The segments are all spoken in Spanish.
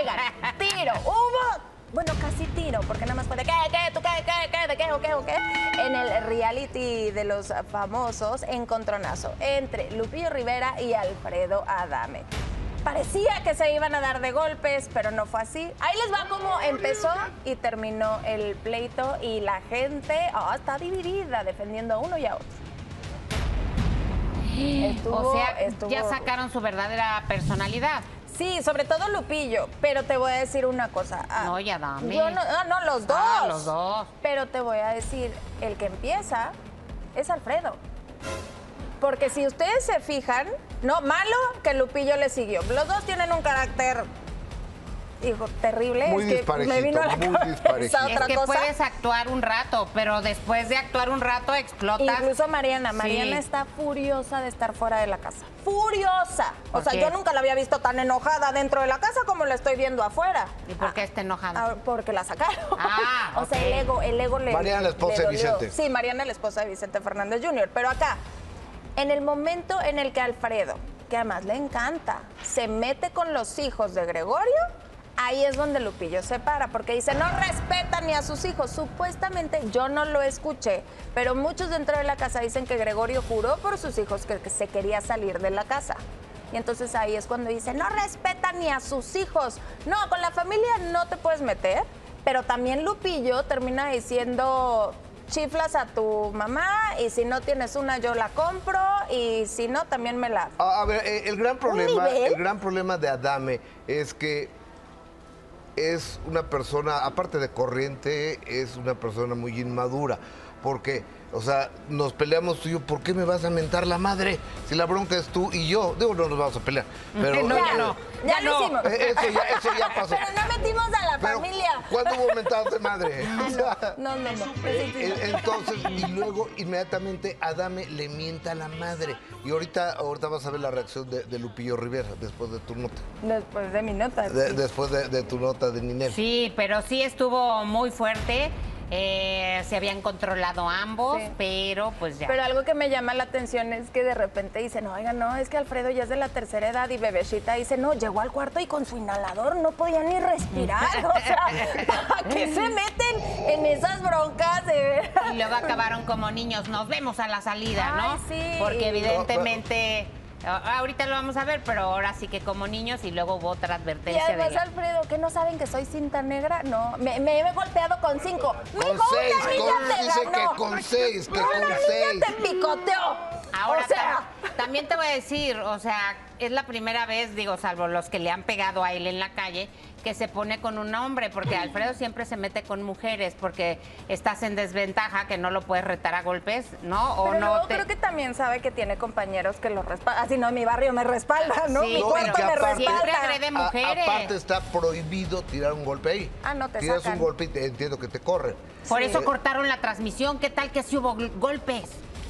Oigan, tiro. Hubo, bueno, casi tiro, porque nada más fue de qué, qué, tú qué, qué, qué, de qué, o qué, o qué. En el reality de los famosos, encontronazo entre Lupillo Rivera y Alfredo Adame. Parecía que se iban a dar de golpes, pero no fue así. Ahí les va cómo empezó y terminó el pleito y la gente ah, está dividida defendiendo a uno y a otro. o sea, ya sacaron su verdadera personalidad. Sí, sobre todo Lupillo, pero te voy a decir una cosa. Ah, no, ya dame. Yo no, no, no, los ah, dos. los dos. Pero te voy a decir, el que empieza es Alfredo. Porque si ustedes se fijan, no, malo que Lupillo le siguió. Los dos tienen un carácter hijo, terrible. Muy es que me vino a la muy Es que puedes actuar un rato, pero después de actuar un rato explotas. Incluso Mariana. Mariana está furiosa de estar fuera de la casa. ¡Furiosa! O sea, yo nunca la había visto tan enojada dentro de la casa como la estoy viendo afuera. ¿Y por qué está enojada? Ah, porque la sacaron. Ah, o sea, el ego, el ego le. Mariana, la esposa de Vicente. Sí, Mariana, la esposa de Vicente Fernández Jr. Pero acá, en el momento en el que Alfredo, que además le encanta, se mete con los hijos de Gregorio, ahí es donde Lupillo se para, porque dice, no respeta ni a sus hijos. Supuestamente yo no lo escuché, pero muchos dentro de la casa dicen que Gregorio juró por sus hijos que, se quería salir de la casa. Y entonces ahí es cuando dice, no respeta ni a sus hijos. No, con la familia no te puedes meter, pero también Lupillo termina diciendo, chiflas a tu mamá y si no tienes una yo la compro y si no también me la... A, ver, eh, el gran problema, el gran problema de Adame es que es una persona, aparte de corriente, es una persona muy inmadura, porque o sea, nos peleamos tú y yo, ¿por qué me vas a mentar la madre? Si la bronca es tú y yo. Digo, no nos vamos a pelear. Pero, no, ya no. Ya, lo hicimos. Eh, eso ya, eso ya pasó. Pero no metimos a la familia. ¿Cuándo hubo mentadas de madre? no, no, no. Eh, entonces, y luego inmediatamente Adame le mienta a la madre. Y ahorita, ahorita vas a ver la reacción de, Lupillo Rivera después de tu nota. Después de mi nota. Después de, de, tu nota de Ninel. Sí, pero sí estuvo muy fuerte. Eh, se habían controlado ambos, pero pues ya. Pero algo que me llama la atención es que de repente dicen, oiga, no, es que Alfredo ya es de la tercera edad y Bebecita dice, no, llegó al cuarto y con su inhalador no podía ni respirar. o sea, ¿para qué se meten en esas broncas? De... y luego acabaron como niños, nos vemos a la salida, ¿no? sí. Porque evidentemente... Ahorita lo vamos a ver, pero ahora sí que como niños y luego hubo otra advertencia. Y además, Alfredo, ¿que no saben que soy cinta negra? No, me, he golpeado con cinco. Con seis, con, dice que con seis, que con seis. te picoteó. Ahora, también te voy a decir, o sea, es la primera vez, digo, salvo los que le han pegado a él en la calle, que se pone con un hombre, porque Alfredo siempre se mete con mujeres, porque estás en desventaja, que no lo puedes retar a golpes, ¿no? O no creo que también sabe que tiene compañeros que lo respaldan. Así no, en mi barrio me respalda, ¿no? mi cuerpo me respalda. Siempre agrede mujeres. aparte está prohibido tirar un golpe ahí. Ah, no te Tiras un golpe y te, entiendo que te corren. Por eso cortaron la transmisión. ¿Qué tal que si hubo golpes?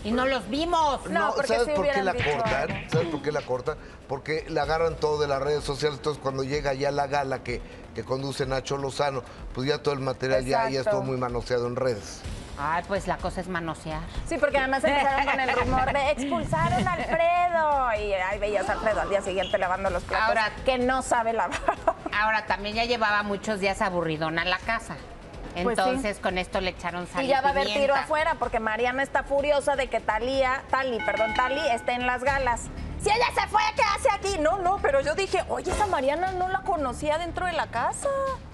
Y no los vimos. No, ¿sabes por qué la cortan? ¿Sabes por qué la cortan? Porque la agarran todo de las redes sociales. Entonces, cuando llega ya la gala que, que conduce Nacho Lozano, pues ya todo el material ya, ya estuvo muy manoseado en redes. Ay, pues la cosa es manosear. Sí, porque además empezaron con el rumor de expulsaron a Alfredo. Y ahí veías a Alfredo al día siguiente lavando los platos. Ahora, que no sabe lavar. Ahora, también ya llevaba muchos días aburridona la casa. Pues Entonces con esto le echaron sal y ya va a haber tiro afuera porque Mariana está furiosa de que Talía, Tali, perdón, Tali esté en las galas. Si ella se fue, ¿qué hace aquí? No, no, pero yo dije, oye, esa Mariana no la conocía dentro de la casa.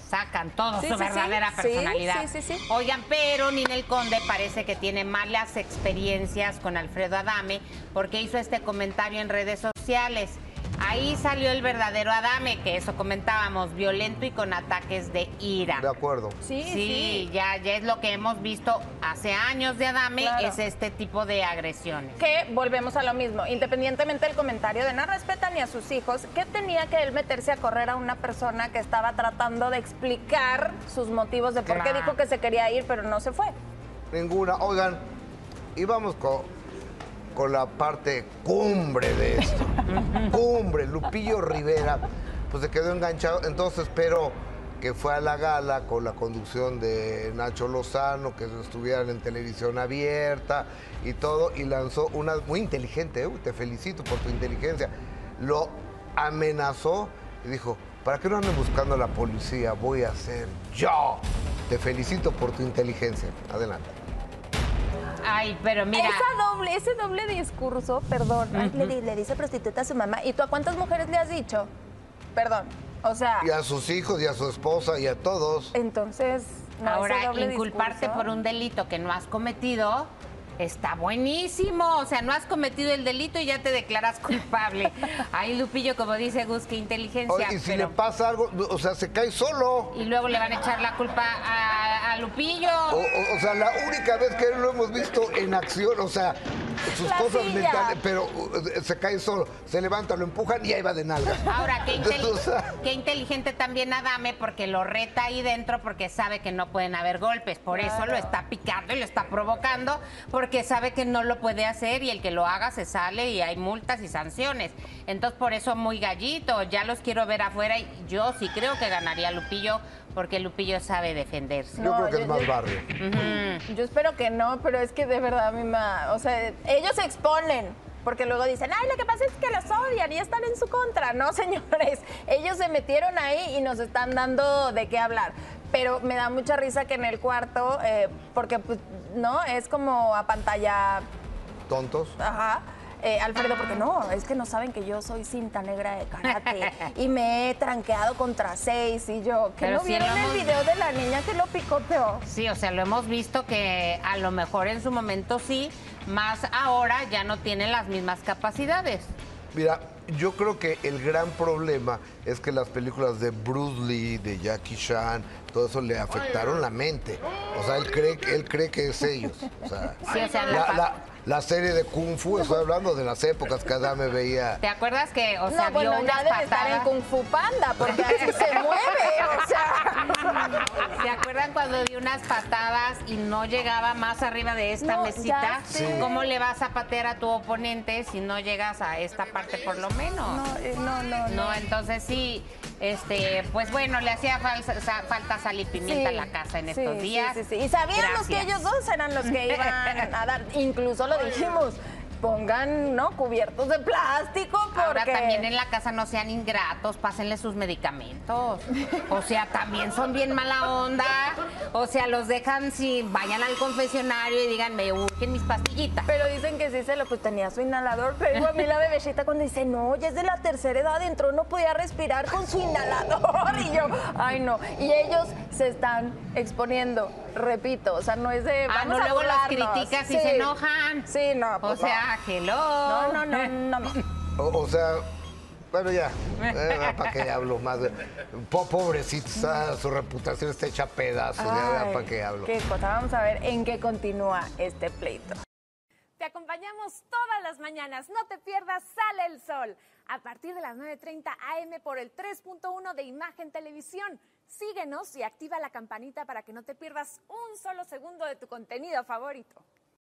Sacan todo su verdadera personalidad. Sí, sí, sí. Oigan, pero Ninel Conde parece que tiene malas experiencias con Alfredo Adame porque hizo este comentario en redes sociales. Ahí salió el verdadero Adame, que eso comentábamos, violento y con ataques de ira. De acuerdo. Sí, sí. Ya, ya es lo que hemos visto hace años de Adame, es este tipo de agresiones. Que volvemos a lo mismo, independientemente del comentario de no respetan ni a sus hijos, ¿qué tenía que él meterse a correr a una persona que estaba tratando de explicar sus motivos de por qué dijo que se quería ir, pero no se fue? Ninguna. Oigan, íbamos con con la parte cumbre de esto. cumbre, Lupillo Rivera, pues se quedó enganchado. Entonces espero que fue a la gala con la conducción de Nacho Lozano, que estuvieran en televisión abierta y todo, y lanzó una muy inteligente, te felicito por tu inteligencia. Lo amenazó y dijo, ¿Para qué no anden buscando a la policía? Voy a ser yo. Te felicito por tu inteligencia. Adelante. Ay, pero mira. Esa doble, ese doble discurso, perdón, le, di- le dice prostituta a su mamá. ¿Y tú a cuántas mujeres le has dicho? Perdón. O sea, Y a sus hijos, y a su esposa, y a todos. entonces. no, Ahora, inculparte discurso. por un delito que no has cometido está buenísimo. O sea, no has cometido el delito y ya te declaras culpable. Ay, Lupillo, como dice Gus, qué inteligencia. Oye, y si pero- le pasa algo, o sea, se cae solo. Y luego le van a echar la culpa a, a Lupillo. O, o- o sea, la única vez que lo hemos visto en acción, o sea, sus La cosas silla. mentales, pero uh, se cae solo, se levanta, lo empujan y ahí va de nalgas. Ahora, qué, inteli- O sea, qué inteligente también Adame porque lo reta ahí dentro porque sabe que no pueden haber golpes. Por eso lo está picando y lo está provocando porque sabe que no lo puede hacer y el que lo haga se sale y hay multas y sanciones. Entonces, por eso muy gallito. Ya los quiero ver afuera y yo sí creo que ganaría Lupillo porque Lupillo sabe defenderse. yo No, creo que yo- es más yo- barrio. Yo espero que no, pero es que de verdad a mí me... O sea, ellos se exponen. Porque luego dicen, ay, lo que pasa es que los odian y están en su contra. No, señores, ellos se metieron ahí y nos están dando de qué hablar. Pero me da mucha risa que en el cuarto, eh, porque, pues, ¿no? Es como a pantalla Tontos. Ajá. Eh, Alfredo, porque no, es que no saben que yo soy cinta negra de karate y me he tranqueado contra seis y yo, que Pero no sí vieron el video que lo picoteó. Sí, o sea, lo hemos visto que a lo mejor en su momento sí, más ahora ya no tiene las mismas capacidades. Mira, yo creo que el gran problema es que las películas de Bruce Lee, de Jackie Chan, todo eso le afectaron la mente. O sea, él cree, él cree que es ellos. O sea, Sí, o sea, la la, la- la serie de Kung Fu, estoy hablando de las épocas que me veía. ¿Te acuerdas que, o sea, no, bueno, dio unas ya debe estar en patadas? Kung Fu Panda, porque así se mueve, o sea. ¿Se acuerdan cuando dio unas patadas y no llegaba más arriba de esta No, mesita? ¿Cómo le vas a patear a tu oponente si no llegas a esta parte por lo menos? No, eh, no, no, no. No, entonces sí, este, pues bueno, le hacía falsa- falta sal y pimienta Sí, a la casa en sí, estos sí, días. sí, sí. Y sabíamos que Gracias. ellos dos eran los que iban a dar, incluso lo dijimos, pongan, ¿no? Cubiertos de plástico porque... Ahora también en la casa no sean ingratos, pásenle sus medicamentos. O sea, también son bien mala onda. O sea, los dejan si vayan al confesionario y digan, me urgen mis pastillitas. Pero dicen que sí se lo, pues tenía su inhalador. Pero a mí la bebecita cuando dice, no, ya es de la tercera edad, entró, no podía respirar con su inhalador. Y yo, ay no. Y ellos se están exponiendo, repito, o sea, no es de. Ah, vamos no, a luego los burlarnos. criticas y Sí. se enojan. Sí, no. O pues hello. No, no, no, no, no. O, o sea, bueno, ya. Eh, ¿Para qué hablo más? Po- Pobrecito, su reputación está hecha pedazos. ya, ¿Para qué hablo? Qué cosa. Vamos a ver en qué continúa este pleito. Te acompañamos todas las mañanas. No te pierdas Sale el Sol. A partir de las 9.30 AM por el 3.1 de Imagen Televisión. Síguenos y activa la campanita para que no te pierdas un solo segundo de tu contenido favorito.